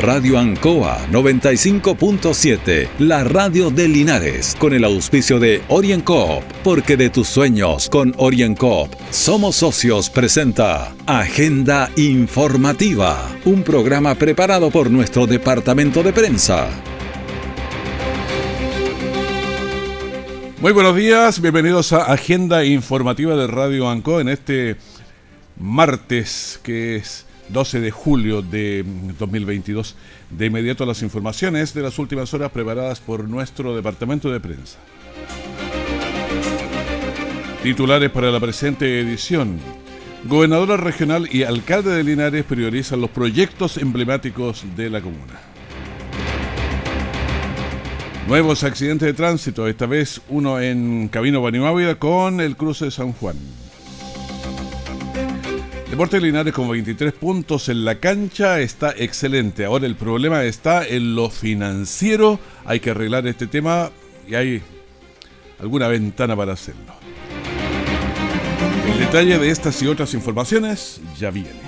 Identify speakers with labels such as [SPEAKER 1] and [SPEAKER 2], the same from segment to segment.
[SPEAKER 1] Radio Ancoa 95.7, la radio de Linares, con el auspicio de OrienCoop, porque de tus sueños con OrienCoop somos socios presenta Agenda Informativa, un programa preparado por nuestro departamento de prensa.
[SPEAKER 2] Muy buenos días, bienvenidos a Agenda Informativa de Radio Ancoa en este martes que es 12 de julio de 2022. De inmediato las informaciones de las últimas horas preparadas por nuestro departamento de prensa. Titulares para la presente edición. Gobernadora regional y alcalde de Linares priorizan los proyectos emblemáticos de la comuna. Nuevos accidentes de tránsito, esta vez uno en Camino Banimávida con el cruce de San Juan. Deportes Linares con 23 puntos en la cancha está excelente. Ahora el problema está en lo financiero. Hay que arreglar este tema y hay alguna ventana para hacerlo. El detalle de estas y otras informaciones ya viene.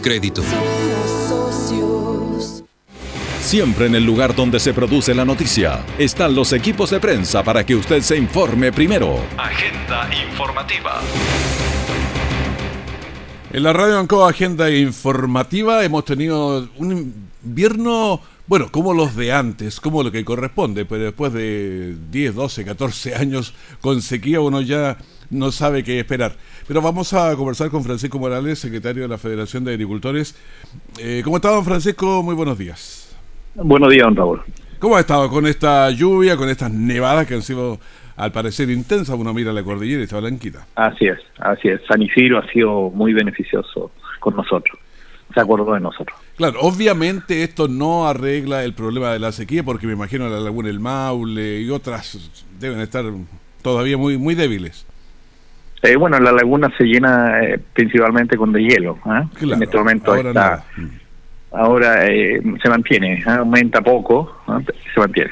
[SPEAKER 3] Crédito.
[SPEAKER 1] Siempre en el lugar donde se produce la noticia están los equipos de prensa para que usted se informe primero.
[SPEAKER 3] Agenda informativa.
[SPEAKER 2] En la radio Ancoa Agenda Informativa hemos tenido un invierno, bueno, como los de antes, como lo que corresponde, pero después de 10, 12, 14 años con sequía uno ya no sabe qué esperar. Pero vamos a conversar con Francisco Morales, secretario de la Federación de Agricultores. Eh, ¿Cómo está, don Francisco? Muy buenos días.
[SPEAKER 4] Buenos días, don Raúl.
[SPEAKER 2] ¿Cómo ha estado con esta lluvia, con estas nevadas que han sido, al parecer, intensas? Uno mira la cordillera y está blanquita.
[SPEAKER 4] Así es, así es. San Isidro ha sido muy beneficioso con nosotros. Se acordó de nosotros.
[SPEAKER 2] Claro, obviamente esto no arregla el problema de la sequía, porque me imagino la laguna El Maule y otras deben estar todavía muy, muy débiles.
[SPEAKER 4] Eh, bueno, la laguna se llena eh, principalmente con deshielo. ¿ah? en este momento ahora está. Mm. Ahora eh, se mantiene, ¿ah? aumenta poco, ¿ah? se mantiene.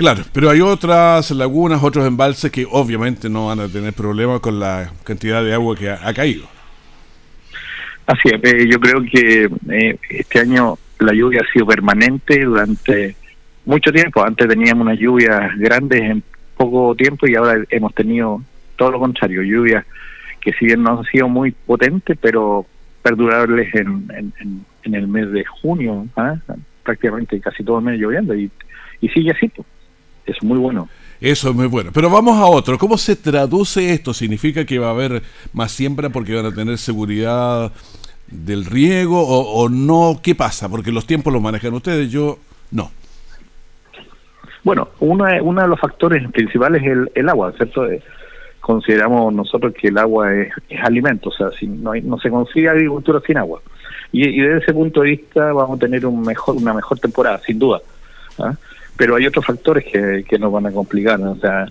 [SPEAKER 2] Claro, pero hay otras lagunas, otros embalses que obviamente no van a tener problemas con la cantidad de agua que ha, caído.
[SPEAKER 4] Así es, yo creo que este año la lluvia ha sido permanente durante mucho tiempo. Antes teníamos unas lluvias grandes en poco tiempo y ahora hemos tenido todo lo contrario, lluvias que si bien no han sido muy potentes, pero perdurables en, en, el mes de junio, ¿ah? prácticamente casi todo el mes lloviendo y, y sigue así, pues. es muy bueno.
[SPEAKER 2] Eso es muy bueno. Pero vamos a otro. ¿Cómo se traduce esto? ¿Significa que va a haber más siembra porque van a tener seguridad del riego o, no? ¿Qué pasa? Porque los tiempos los manejan ustedes, yo no.
[SPEAKER 4] Bueno, uno, uno de los factores principales es el, el agua, ¿cierto? consideramos nosotros que el agua es, alimento, o sea, si no, no se consigue agricultura sin agua. Y, desde ese punto de vista vamos a tener un mejor, una mejor temporada, sin duda. ¿ah? Pero hay otros factores que, que nos van a complicar. O sea,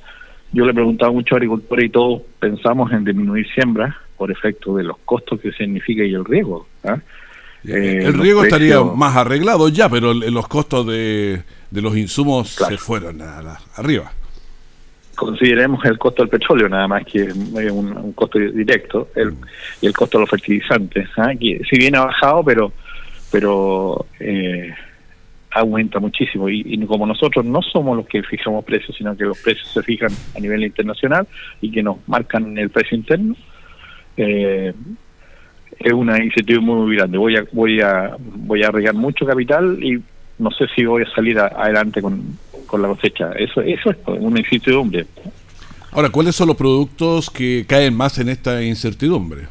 [SPEAKER 4] yo le he preguntado a muchos agricultores y todos pensamos en disminuir siembra por efecto de los costos que significa y el riego. ¿ah?
[SPEAKER 2] Eh, el riego estaría más arreglado ya, pero los costos de, de los insumos se fueron a arriba
[SPEAKER 4] consideremos el costo del petróleo nada más que un, costo directo el, y el costo de los fertilizantes ¿ah? que si bien ha bajado pero pero eh, aumenta muchísimo y, como nosotros no somos los que fijamos precios sino que los precios se fijan a nivel internacional y que nos marcan el precio interno eh, es una iniciativa muy grande voy a voy a voy a arriesgar mucho capital y no sé si voy a salir adelante con, con la cosecha. Eso, eso es una incertidumbre.
[SPEAKER 2] Ahora, ¿cuáles son los productos que caen más en esta incertidumbre?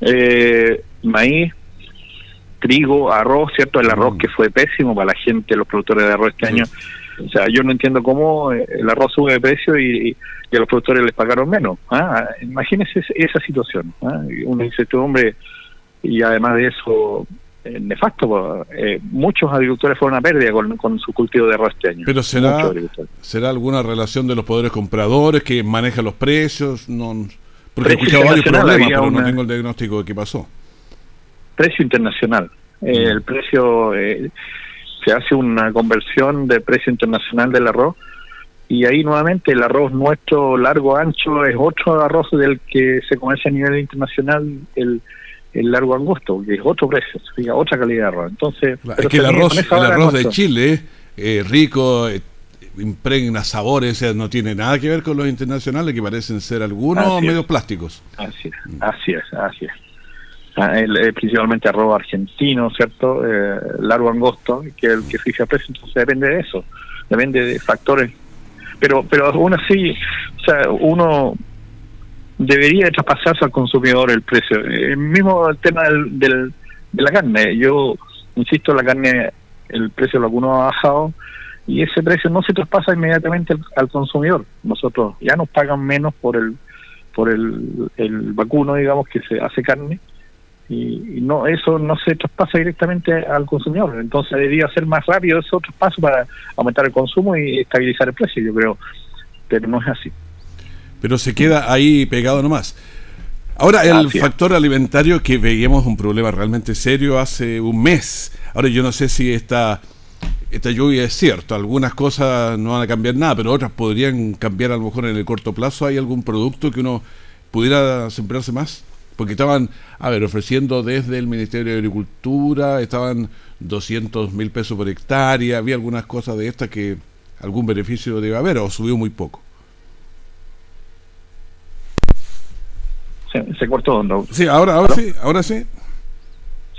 [SPEAKER 4] Eh, maíz, trigo, arroz, ¿cierto? El arroz mm. que fue pésimo para la gente, los productores de arroz este año. O sea, yo no entiendo cómo eh, el arroz sube de precio y, y a los productores les pagaron menos. ¿ah? Imagínense esa situación, ¿ah? una incertidumbre y además de eso eh, nefasto. Eh, muchos agricultores fueron a pérdida con, su cultivo de arroz este año.
[SPEAKER 2] Pero será, será alguna relación de los poderes compradores que manejan los precios, no, porque he escuchado varios problemas, pero no tengo el diagnóstico de qué pasó.
[SPEAKER 4] Precio internacional. Mm. el precio se hace una conversión de precio internacional del arroz y ahí nuevamente el arroz nuestro largo ancho es otro arroz del que se comercia a nivel internacional el el largo angosto, que es otro precio, otra calidad de arroz. Entonces,
[SPEAKER 2] es que el arroz, el arroz de Chile, eh, rico, eh, impregna sabores, no tiene nada que ver con los internacionales que parecen ser algunos medio plásticos.
[SPEAKER 4] Así es, así es, así es. Ah, el, principalmente arroz argentino, ¿cierto? Eh, largo angosto, que el que fija precio, entonces depende de eso, depende de factores. Pero, pero aún así, o sea, uno debería traspasarse al consumidor el precio. El mismo tema del, del, de la carne. Yo insisto, la carne, el precio de alguno ha bajado y ese precio no se traspasa inmediatamente al, consumidor. Nosotros ya nos pagan menos por el por el, el vacuno, digamos, que se hace carne y, no eso no se traspasa directamente al consumidor. Entonces debería ser más rápido ese otro paso para aumentar el consumo y estabilizar el precio, yo creo, pero no es así
[SPEAKER 2] pero se queda ahí pegado nomás. Ahora, el factor alimentario que veíamos un problema realmente serio hace un mes. Ahora, yo no sé si esta, esta lluvia es cierto. Algunas cosas no van a cambiar nada, pero otras podrían cambiar a lo mejor en el corto plazo. ¿Hay algún producto que uno pudiera sembrarse más? Porque estaban, a ver, ofreciendo desde el Ministerio de Agricultura, estaban 200 mil pesos por hectárea. Había algunas cosas de estas que algún beneficio debe haber o subió muy poco.
[SPEAKER 4] se, cortó. ¿no?
[SPEAKER 2] Sí, ahora, ahora sí, ahora sí.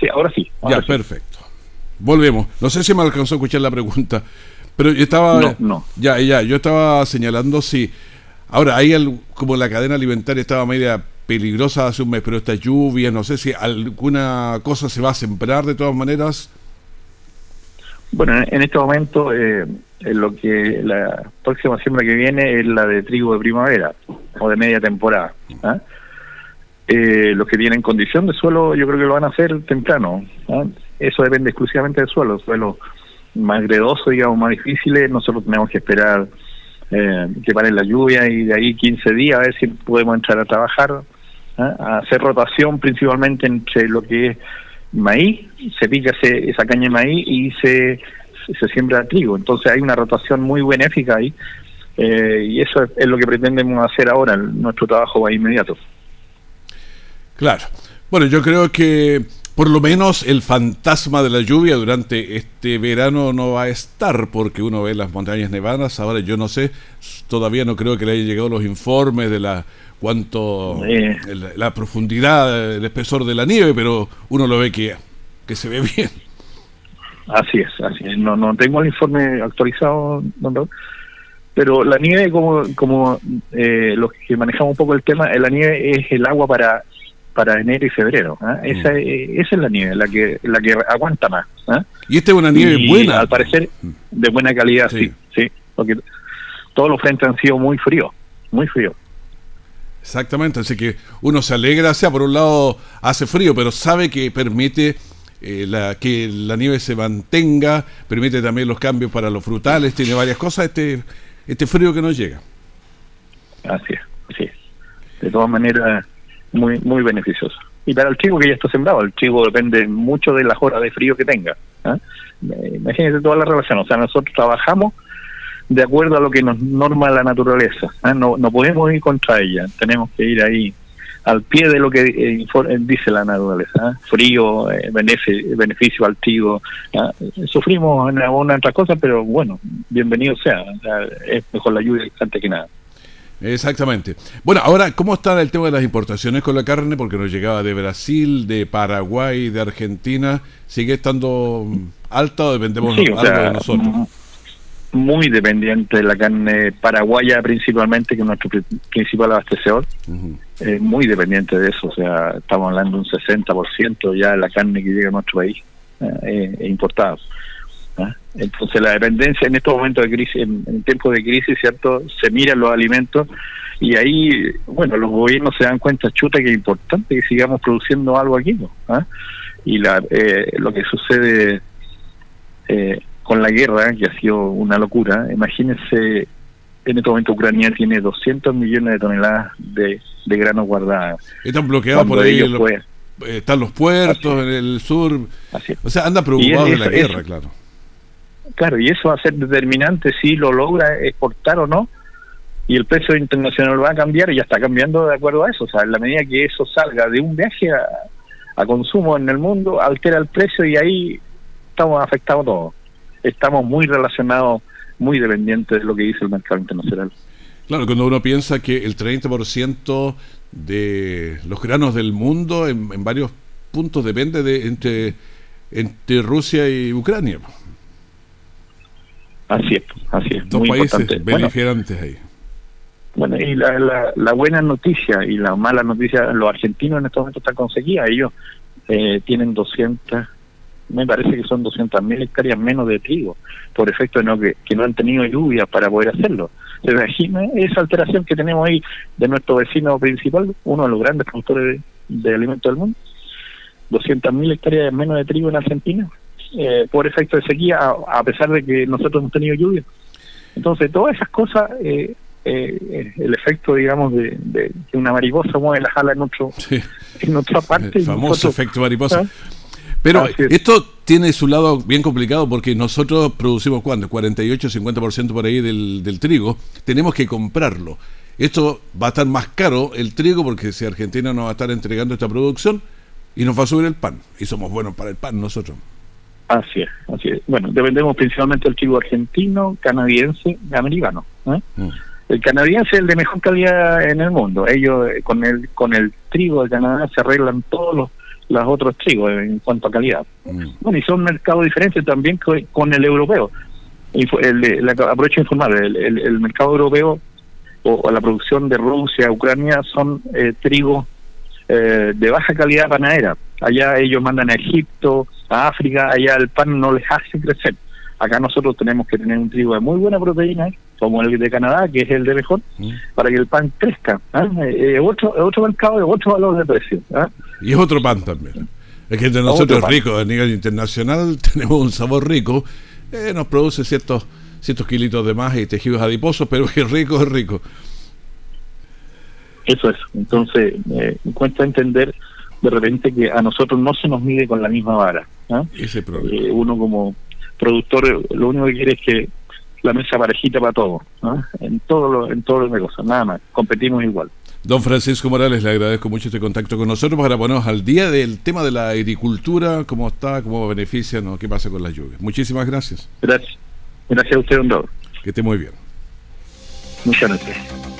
[SPEAKER 4] Sí, ahora sí.
[SPEAKER 2] ya, perfecto. Volvemos. No sé si me alcanzó a escuchar la pregunta, pero yo estaba...
[SPEAKER 4] No, no.
[SPEAKER 2] Ya, ya, yo estaba señalando si... Ahora, hay el, como la cadena alimentaria estaba media peligrosa hace un mes, pero esta lluvia, no sé si alguna cosa se va a sembrar de todas maneras.
[SPEAKER 4] Bueno, en este momento, eh, lo que la próxima siembra que viene es la de trigo de primavera o de media temporada. ¿ah? Eh, los que tienen condición de suelo, yo creo que lo van a hacer temprano. Eso depende exclusivamente del suelo. Suelo más gredoso, digamos, más difíciles, nosotros tenemos que esperar eh, que pare la lluvia y de ahí 15 días a ver si podemos entrar a trabajar, a hacer rotación principalmente entre lo que es maíz, se pica esa caña de maíz y se, se siembra trigo. Entonces hay una rotación muy benéfica ahí eh, y eso es, lo que pretendemos hacer ahora, nuestro trabajo va inmediato.
[SPEAKER 2] Claro. Bueno, yo creo que por lo menos el fantasma de la lluvia durante este verano no va a estar porque uno ve las montañas nevadas. Ahora yo no sé, todavía no creo que le hayan llegado los informes de la cuánto la, profundidad, el espesor de la nieve, pero uno lo ve que, que se ve bien.
[SPEAKER 4] Así es, así es. No, no tengo el informe actualizado, don pero la nieve, como, como eh, los que manejamos un poco el tema, la nieve es el agua para para enero y febrero. ¿ah? Esa, mm. esa es la nieve, la que la que aguanta más. ¿ah?
[SPEAKER 2] Y esta es una nieve buena.
[SPEAKER 4] Al parecer, de buena calidad, sí. sí, porque todos los frentes han sido muy fríos, muy fríos.
[SPEAKER 2] Exactamente, así que uno se alegra, o sea, por un lado hace frío, pero sabe que permite eh, la, que la nieve se mantenga, permite también los cambios para los frutales, tiene varias cosas, este, este frío que nos llega.
[SPEAKER 4] Así es, sí. De todas maneras, muy muy beneficioso. Y para el trigo que ya está sembrado, el trigo depende mucho de las horas de frío que tenga. ¿ah? Imagínense toda la relación, o sea, nosotros trabajamos de acuerdo a lo que nos norma la naturaleza, ¿ah? no, no podemos ir contra ella, tenemos que ir ahí al pie de lo que eh, eh, dice la naturaleza, ¿ah? frío, eh, beneficio, beneficio al trigo, sufrimos en alguna otra cosa, pero bueno, bienvenido sea, es mejor la lluvia antes que nada.
[SPEAKER 2] Exactamente. Bueno, ahora, ¿cómo está el tema de las importaciones con la carne? Porque nos llegaba de Brasil, de Paraguay, de Argentina. ¿Sigue estando alta o dependemos algo de nosotros?
[SPEAKER 4] Muy dependiente de la carne paraguaya principalmente, que es nuestro principal abastecedor. muy dependiente de eso. O sea, estamos hablando de un 60% ya de la carne que llega a nuestro país eh, importada. ¿Ah? Entonces la dependencia en estos momentos de crisis, en, tiempos de crisis, ¿cierto? Se miran los alimentos y ahí, bueno, los gobiernos se dan cuenta, chuta, que es importante que sigamos produciendo algo aquí, ¿no? ¿Ah? y la, eh, lo que sucede eh, con la guerra, que ha sido una locura, imagínense, en este momento Ucrania tiene 200 millones de toneladas de, de grano guardada.
[SPEAKER 2] Están bloqueados por ahí, están los puertos en el sur, o sea, anda preocupados de la guerra, claro.
[SPEAKER 4] Claro, y eso va a ser determinante si lo logra exportar o no, y el precio internacional va a cambiar y ya está cambiando de acuerdo a eso. O sea, en la medida que eso salga de un viaje a, consumo en el mundo, altera el precio y ahí estamos afectados todos. Estamos muy relacionados, muy dependientes de lo que dice el mercado internacional.
[SPEAKER 2] Claro, cuando uno piensa que el 30% de los granos del mundo en, varios puntos depende de entre, entre Rusia y Ucrania.
[SPEAKER 4] Así es, así es.
[SPEAKER 2] Dos países beligerantes ahí.
[SPEAKER 4] Bueno, y la, la, buena noticia y la mala noticia, los argentinos en estos momentos están con sequía, ellos eh, tienen 200, me parece que son 200 mil hectáreas menos de trigo, por efecto de no, que, no han tenido lluvia para poder hacerlo. ¿Se imagina esa alteración que tenemos ahí de nuestro vecino principal, uno de los grandes productores de, alimentos del mundo? 200 mil hectáreas menos de trigo en Argentina, eh, por efecto de sequía, a, pesar de que nosotros hemos tenido lluvia. Entonces, todas esas cosas eh, eh, el efecto, digamos, de, que una mariposa mueve la jala en, otro, en otra parte.
[SPEAKER 2] El famoso efecto mariposa. ¿Ah? Pero esto tiene su lado bien complicado porque nosotros producimos, ¿cuánto? 48-50% por ahí del, del trigo. Tenemos que comprarlo. Esto va a estar más caro el trigo porque si Argentina no va a estar entregando esta producción y nos va a subir el pan. Y somos buenos para el pan nosotros.
[SPEAKER 4] Así es, así es. Bueno, dependemos principalmente del trigo argentino, canadiense y americano. ¿eh? Mm. El canadiense es el de mejor calidad en el mundo. Ellos eh, con el con el trigo de Canadá se arreglan todos los, los otros trigos en cuanto a calidad. Mm. Bueno, y son mercados diferentes también con el europeo. El, el, aprovecho informar, el, el, mercado europeo o, la producción de Rusia, Ucrania son eh, trigo eh, de baja calidad panadera. Allá ellos mandan a Egipto, a África, allá el pan no les hace crecer. Acá nosotros tenemos que tener un trigo de muy buena proteína, como el de Canadá, que es el de mejor, mm. para que el pan crezca. ¿ah? Eh, eh, otro, otro mercado de otro valor de precio. ¿ah?
[SPEAKER 2] Y es otro pan también. Es que entre nosotros rico a nivel internacional tenemos un sabor rico, eh, nos produce ciertos ciertos kilitos de más y tejidos adiposos, pero es rico, es rico.
[SPEAKER 4] Eso es. Entonces, eh, cuesta entender de repente que a nosotros no se nos mide con la misma vara. ¿ah?
[SPEAKER 2] Ese problema.
[SPEAKER 4] uno como productor lo único que quiere es que la mesa parejita para todo, en todo lo, en todos los negocios, nada más, competimos igual.
[SPEAKER 2] Don Francisco Morales, le agradezco mucho este contacto con nosotros para ponernos al día del tema de la agricultura, cómo está, cómo beneficia, ¿no? qué pasa con las lluvias. Muchísimas gracias.
[SPEAKER 4] Gracias. Gracias a usted, don
[SPEAKER 2] Que esté muy bien.
[SPEAKER 4] Muchas gracias.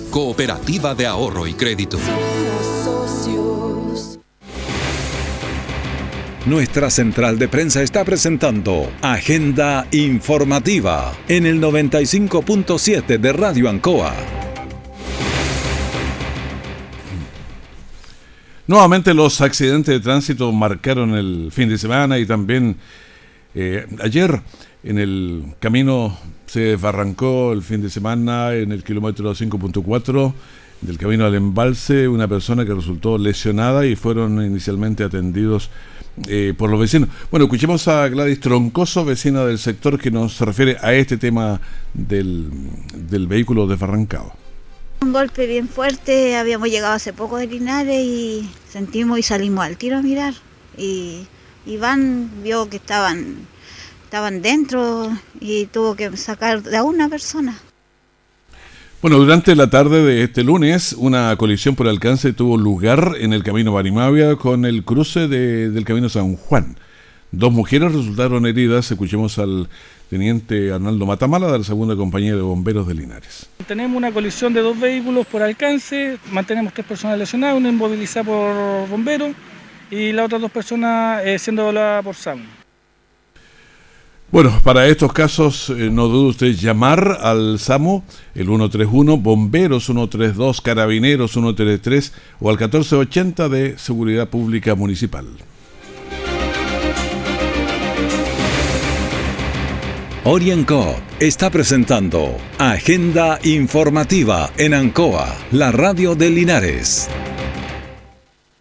[SPEAKER 3] Cooperativa de Ahorro y Crédito.
[SPEAKER 1] Nuestra central de prensa está presentando Agenda Informativa en el 95.7 de Radio Ancoa.
[SPEAKER 2] Nuevamente los accidentes de tránsito marcaron el fin de semana y también eh, ayer en el camino se desbarrancó el fin de semana en el kilómetro 5.4 del camino al embalse una persona que resultó lesionada y fueron inicialmente atendidos eh, por los vecinos. Bueno, escuchemos a Gladys Troncoso, vecina del sector, que nos refiere a este tema del, del vehículo desbarrancado.
[SPEAKER 5] Un golpe bien fuerte, habíamos llegado hace poco de Linares y sentimos y salimos al tiro a mirar. Y Iván vio que estaban estaban dentro y tuvo que sacar de a una persona.
[SPEAKER 2] Bueno, durante la tarde de este lunes, una colisión por alcance tuvo lugar en el camino Barimavia con el cruce del camino San Juan, Dos mujeres resultaron heridas. Escuchemos al teniente Arnaldo Matamala de la segunda compañía de bomberos de Linares.
[SPEAKER 6] Tenemos una colisión de dos vehículos por alcance, mantenemos tres personas lesionadas, una inmovilizada por bomberos y las otras dos personas eh, siendo evaluadas por SAM.
[SPEAKER 2] Bueno, para estos casos eh, no dude usted llamar al SAMU, el 131, Bomberos 132, Carabineros 133 o al 1480 de Seguridad Pública Municipal.
[SPEAKER 1] Orienco está presentando Agenda Informativa en Ancoa, la radio de Linares.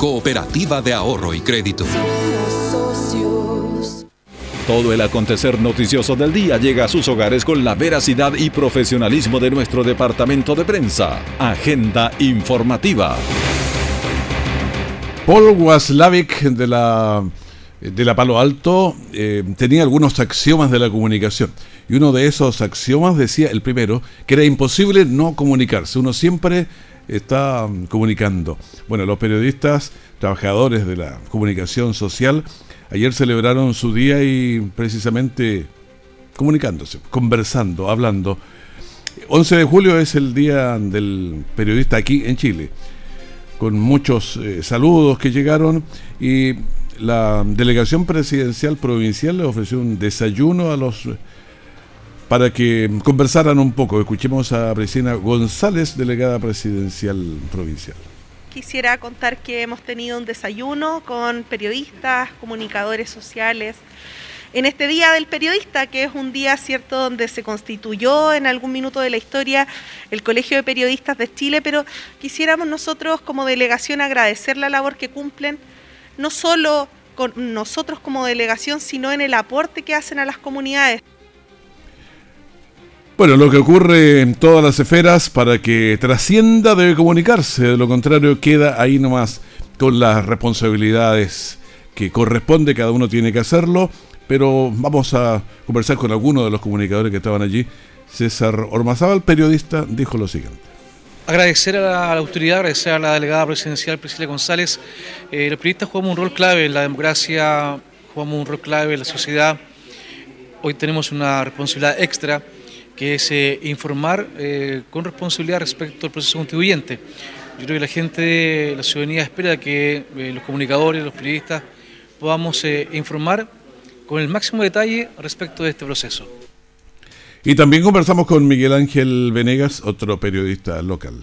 [SPEAKER 3] cooperativa de ahorro y crédito.
[SPEAKER 1] Todo el acontecer noticioso del día llega a sus hogares con la veracidad y profesionalismo de nuestro departamento de prensa. Agenda informativa.
[SPEAKER 2] Paul Waslavic de la, de la Palo Alto eh, tenía algunos axiomas de la comunicación. Y uno de esos axiomas decía, el primero, que era imposible no comunicarse. Uno siempre está mm, comunicando. Bueno, los periodistas, trabajadores de la comunicación social, ayer celebraron su día y precisamente comunicándose, conversando, hablando. 11 de julio es el día del periodista aquí en Chile, con muchos eh, saludos que llegaron y la delegación presidencial provincial le ofreció un desayuno a los para que conversaran un poco. Escuchemos a Priscina González, delegada presidencial provincial.
[SPEAKER 7] Quisiera contar que hemos tenido un desayuno con periodistas, comunicadores sociales, en este Día del Periodista, que es un día, cierto, donde se constituyó en algún minuto de la historia el Colegio de Periodistas de Chile, pero quisiéramos nosotros como delegación agradecer la labor que cumplen, no solo con nosotros como delegación, sino en el aporte que hacen a las comunidades.
[SPEAKER 2] Bueno, lo que ocurre en todas las esferas para que trascienda debe comunicarse, de lo contrario queda ahí nomás con las responsabilidades que corresponde, cada uno tiene que hacerlo, pero vamos a conversar con algunos de los comunicadores que estaban allí. César Ormazábal, periodista, dijo lo siguiente.
[SPEAKER 6] Agradecer a la, autoridad, agradecer a la delegada presidencial Priscila González. Eh, los periodistas jugamos un rol clave en la democracia, jugamos un rol clave en la sociedad. Hoy tenemos una responsabilidad extra que es eh, informar eh, con responsabilidad respecto al proceso constituyente. Yo creo que la gente, la ciudadanía espera que eh, los comunicadores, los periodistas, podamos informar con el máximo detalle respecto de este proceso.
[SPEAKER 2] Y también conversamos con Miguel Ángel Venegas, otro periodista local.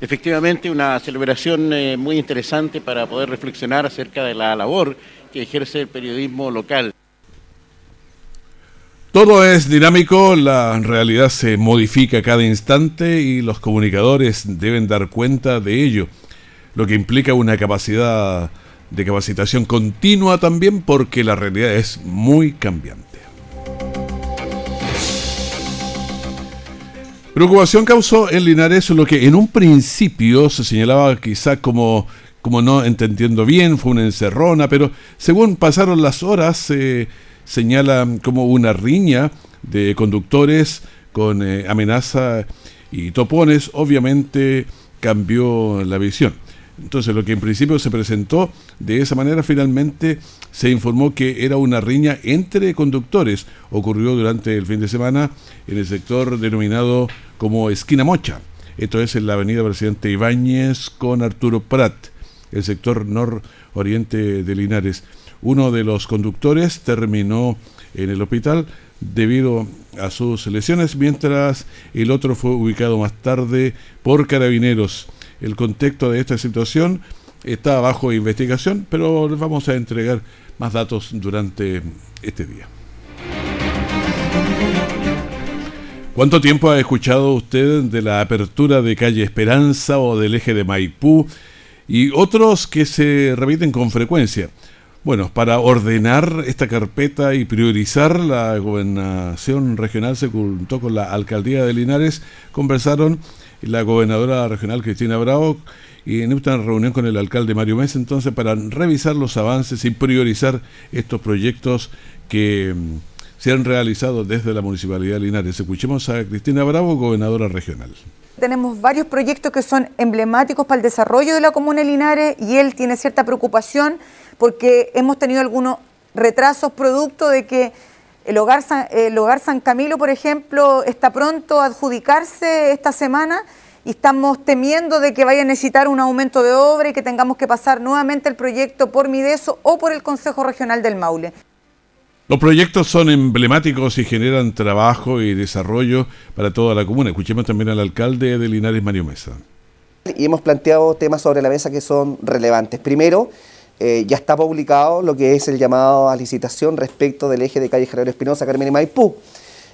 [SPEAKER 8] Efectivamente, una celebración muy interesante para poder reflexionar acerca de la labor que ejerce el periodismo local.
[SPEAKER 2] Todo es dinámico, la realidad se modifica cada instante y los comunicadores deben dar cuenta de ello, lo que implica una capacidad de capacitación continua también porque la realidad es muy cambiante. Preocupación causó en Linares lo que en un principio se señalaba quizá como, como no entendiendo bien, fue una encerrona, pero según pasaron las horas... Eh, señala como una riña de conductores con eh, amenaza y topones, obviamente cambió la visión. Entonces lo que en principio se presentó de esa manera finalmente se informó que era una riña entre conductores. Ocurrió durante el fin de semana en el sector denominado como Esquina Mocha. Esto es en la avenida Presidente Ibáñez con Arturo Prat, el sector nororiente de Linares. Uno de los conductores terminó en el hospital debido a sus lesiones, mientras el otro fue ubicado más tarde por carabineros. El contexto de esta situación está bajo investigación, pero les vamos a entregar más datos durante este día. ¿Cuánto tiempo ha escuchado usted de la apertura de calle Esperanza o del eje de Maipú y otros que se repiten con frecuencia? Bueno, para ordenar esta carpeta y priorizar la gobernación regional se juntó con la alcaldía de Linares, conversaron la gobernadora regional Cristina Bravo y en esta reunión con el alcalde Mario Mesa entonces para revisar los avances y priorizar estos proyectos que mm, se han realizado desde la Municipalidad de Linares. Escuchemos a Cristina Bravo, gobernadora regional.
[SPEAKER 9] Tenemos varios proyectos que son emblemáticos para el desarrollo de la comuna de Linares y él tiene cierta preocupación porque hemos tenido algunos retrasos producto de que el hogar, San, el hogar San Camilo, por ejemplo, está pronto a adjudicarse esta semana y estamos temiendo de que vaya a necesitar un aumento de obra y que tengamos que pasar nuevamente el proyecto por Mideso o por el Consejo Regional del Maule.
[SPEAKER 2] Los proyectos son emblemáticos y generan trabajo y desarrollo para toda la comuna. Escuchemos también al alcalde de Linares, Mario Mesa.
[SPEAKER 10] Y hemos planteado temas sobre la mesa que son relevantes. Primero, eh, ya está publicado lo que es el llamado a licitación respecto del eje de calle General Espinosa, Carmen y Maipú.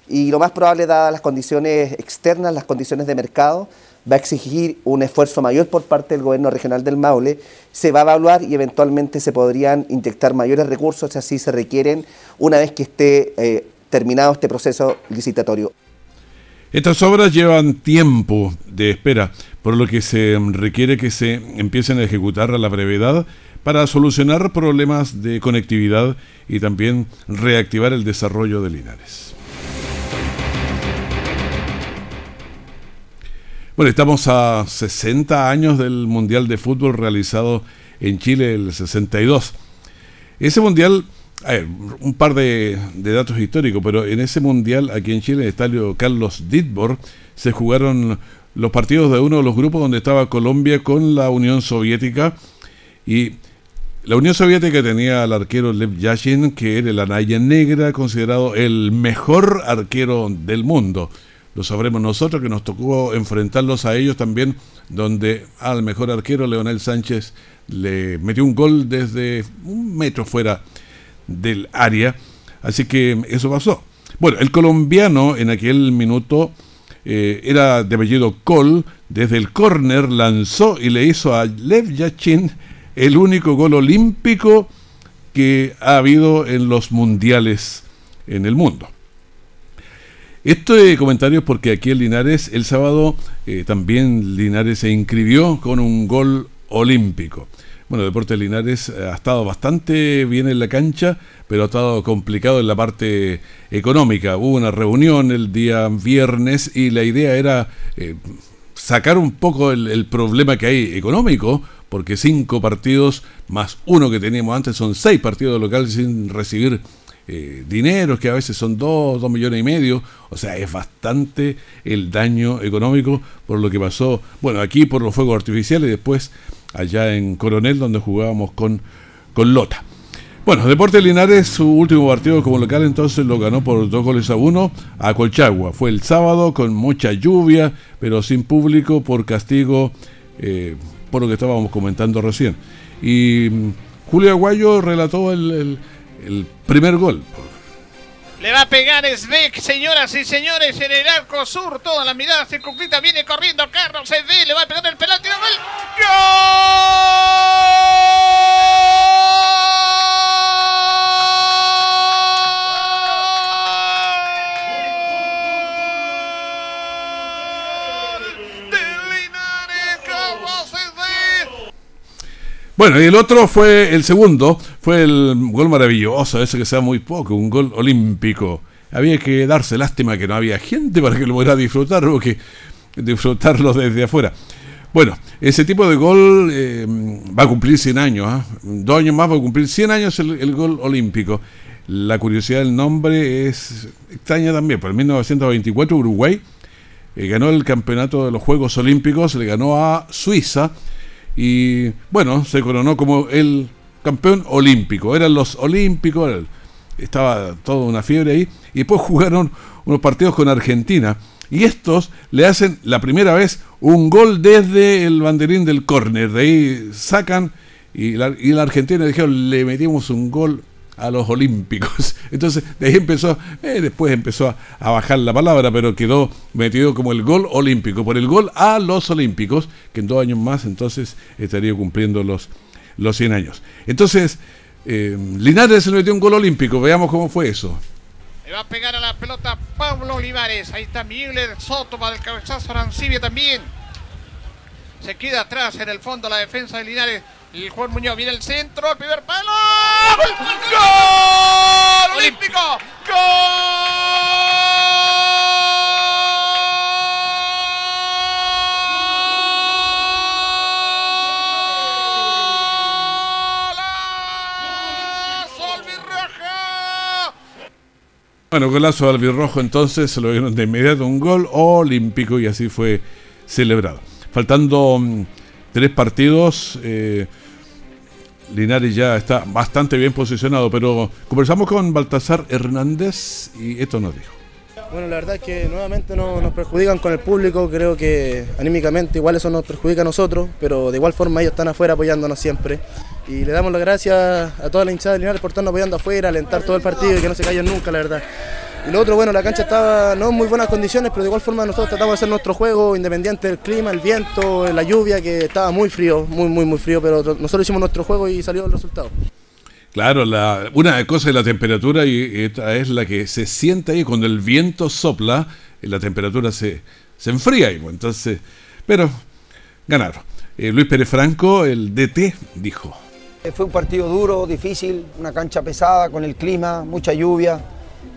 [SPEAKER 10] Y lo más probable, dadas las condiciones externas, las condiciones de mercado, va a exigir un esfuerzo mayor por parte del gobierno regional del Maule, se va a evaluar y eventualmente se podrían inyectar mayores recursos si así se requieren una vez que esté eh, terminado este proceso licitatorio.
[SPEAKER 2] Estas obras llevan tiempo de espera, por lo que se requiere que se empiecen a ejecutar a la brevedad para solucionar problemas de conectividad y también reactivar el desarrollo de Linares. Bueno, estamos a 60 años del Mundial de Fútbol realizado en Chile el 62. Ese Mundial, un par de, datos históricos, pero en ese Mundial aquí en Chile, en el estadio Carlos Ditborg, se jugaron los partidos de uno de los grupos donde estaba Colombia con la Unión Soviética y la Unión Soviética tenía al arquero Lev Yashin, que era el anaya negra, considerado el mejor arquero del mundo lo sabremos nosotros, que nos tocó enfrentarlos a ellos también, donde al mejor arquero, Leonel Sánchez, le metió un gol desde un metro fuera del área. Así que eso pasó. Bueno, el colombiano en aquel minuto eh, era de apellido Col, desde el córner lanzó y le hizo a Lev Yachin el único gol olímpico que ha habido en los mundiales en el mundo. Este comentario es porque aquí en Linares el sábado eh, también Linares se inscribió con un gol olímpico. Bueno, Deportes Linares ha estado bastante bien en la cancha, pero ha estado complicado en la parte económica. Hubo una reunión el día viernes y la idea era eh, sacar un poco el, problema que hay económico, porque cinco partidos más uno que teníamos antes son seis partidos locales sin recibir eh, dineros que a veces son 2, 2 millones y medio, o sea, es bastante el daño económico por lo que pasó, bueno, aquí por los fuegos artificiales y después allá en Coronel donde jugábamos con, con Lota. Bueno, Deportes Linares, su último partido como local entonces lo ganó por dos goles a uno a Colchagua. Fue el sábado con mucha lluvia, pero sin público por castigo, eh, por lo que estábamos comentando recién. Y mm, Julio Aguayo relató el el primer gol.
[SPEAKER 11] Le va a pegar Svek, señoras y señores, en el arco sur. Toda la mirada circunscrita. Viene corriendo Carlos Svek. Le va a pegar el penalti. ¡Gol!
[SPEAKER 2] Bueno, y el otro fue el segundo, fue el gol maravilloso, ese que sea muy poco, un gol olímpico. Había que darse lástima que no había gente para que lo pudiera disfrutar, o que disfrutarlo desde afuera. Bueno, ese tipo de gol eh, va a cumplir 100 años, ¿ah? dos años más va a cumplir 100 años el, gol olímpico. La curiosidad del nombre es extraña también, por el 1924 Uruguay eh, ganó el campeonato de los Juegos Olímpicos, le ganó a Suiza y bueno, se coronó como el campeón olímpico. Eran los olímpicos, estaba toda una fiebre ahí. Y después jugaron unos partidos con Argentina. Y estos le hacen la primera vez un gol desde el banderín del córner. De ahí sacan y la, Argentina dijeron, le metimos un gol a los olímpicos. Entonces, de ahí empezó, eh, después empezó a, bajar la palabra, pero quedó metido como el gol olímpico, por el gol a los olímpicos, que en dos años más entonces estaría cumpliendo los, los 100 años. Entonces, Eh, Linares se metió un gol olímpico, veamos cómo fue eso.
[SPEAKER 11] Le va a pegar a la pelota Pablo Olivares. Ahí está Miguel Soto para el cabezazo Arancibia también. Se queda atrás en el fondo la defensa de Linares. Y Juan Muñoz viene el centro, el primer palo. ¡Gol! ¡Olímpico!
[SPEAKER 2] Bueno, golazo albirrojo entonces se lo dieron de inmediato un gol olímpico y así fue celebrado. Faltando mm, tres partidos, eh, Linares ya está bastante bien posicionado, pero conversamos con Baltasar Hernández y esto nos dijo.
[SPEAKER 12] Bueno, la verdad es que nuevamente no, nos perjudican con el público, creo que anímicamente igual eso nos perjudica a nosotros, pero de igual forma ellos están afuera apoyándonos siempre. Y le damos las gracias a toda la hinchada de Linares por estarnos apoyando afuera, alentar todo el partido y que no se callen nunca, la verdad. Y lo otro, bueno, la cancha estaba no en muy buenas condiciones, pero de igual forma nosotros tratamos de hacer nuestro juego independiente del clima, el viento, la lluvia, que estaba muy frío, muy, muy, muy frío, pero nosotros hicimos nuestro juego y salió el resultado.
[SPEAKER 2] Claro, la, una cosa es la temperatura y esta es la que se siente ahí cuando el viento sopla, la temperatura se, se enfría ahí. Pues, entonces, pero ganaron. Eh, Luis Pérez Franco, el DT, dijo.
[SPEAKER 13] Fue un partido duro, difícil, una cancha pesada con el clima, mucha lluvia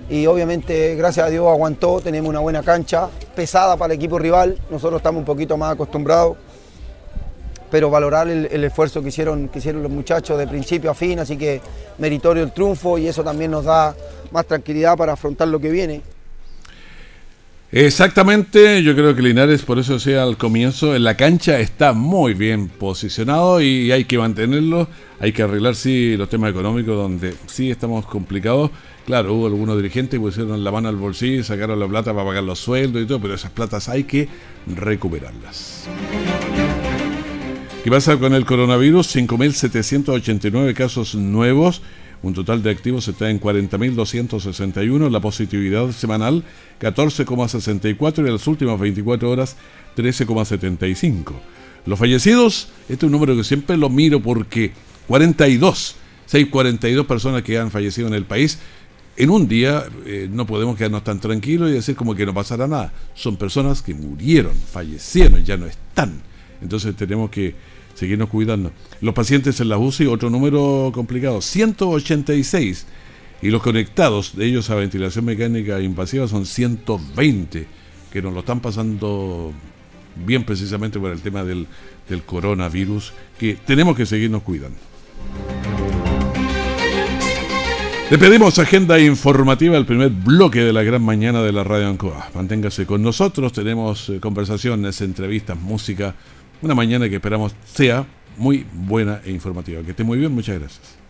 [SPEAKER 13] y obviamente gracias a Dios aguantó, tenemos una buena cancha, pesada para el equipo rival, nosotros estamos un poquito más acostumbrados pero valorar el, esfuerzo que hicieron, que hicieron los muchachos de principio a fin, así que meritorio el triunfo y eso también nos da más tranquilidad para afrontar lo que viene.
[SPEAKER 2] Exactamente, yo creo que Linares, por eso sea al comienzo, en la cancha está muy bien posicionado y hay que mantenerlo, hay que arreglar sí los temas económicos donde sí estamos complicados. Claro, hubo algunos dirigentes que pusieron la mano al bolsillo, sacaron la plata para pagar los sueldos y todo, pero esas platas hay que recuperarlas. ¿Qué pasa con el coronavirus? 5.789 casos nuevos. Un total de activos está en 40.261. La positividad semanal 14,64 y en las últimas 24 horas 13,75. Los fallecidos, este es un número que siempre lo miro porque 42, 642 personas que han fallecido en el país. En un día eh, no podemos quedarnos tan tranquilos y decir como que no pasará nada. Son personas que murieron, fallecieron, ya no están. Entonces tenemos que seguirnos cuidando. Los pacientes en la UCI, otro número complicado, 186. Y los conectados de ellos a ventilación mecánica invasiva son 120, que nos lo están pasando bien precisamente por el tema del, del coronavirus, que tenemos que seguirnos cuidando. Le pedimos agenda informativa, el primer bloque de la gran mañana de la Radio Ancoa. Manténgase con nosotros, tenemos eh, conversaciones, entrevistas, música, una mañana que esperamos sea muy buena e informativa. Que esté muy bien, muchas gracias.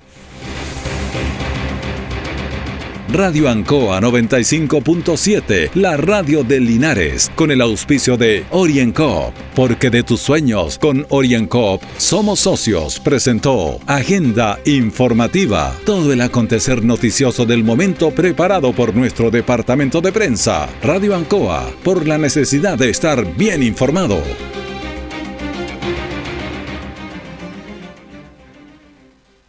[SPEAKER 1] Radio Ancoa 95.7, la radio de Linares, con el auspicio de OrienCoop, porque de tus sueños con OrienCoop somos socios, presentó Agenda Informativa, todo el acontecer noticioso del momento preparado por nuestro departamento de prensa. Radio Ancoa, por la necesidad de estar bien informado.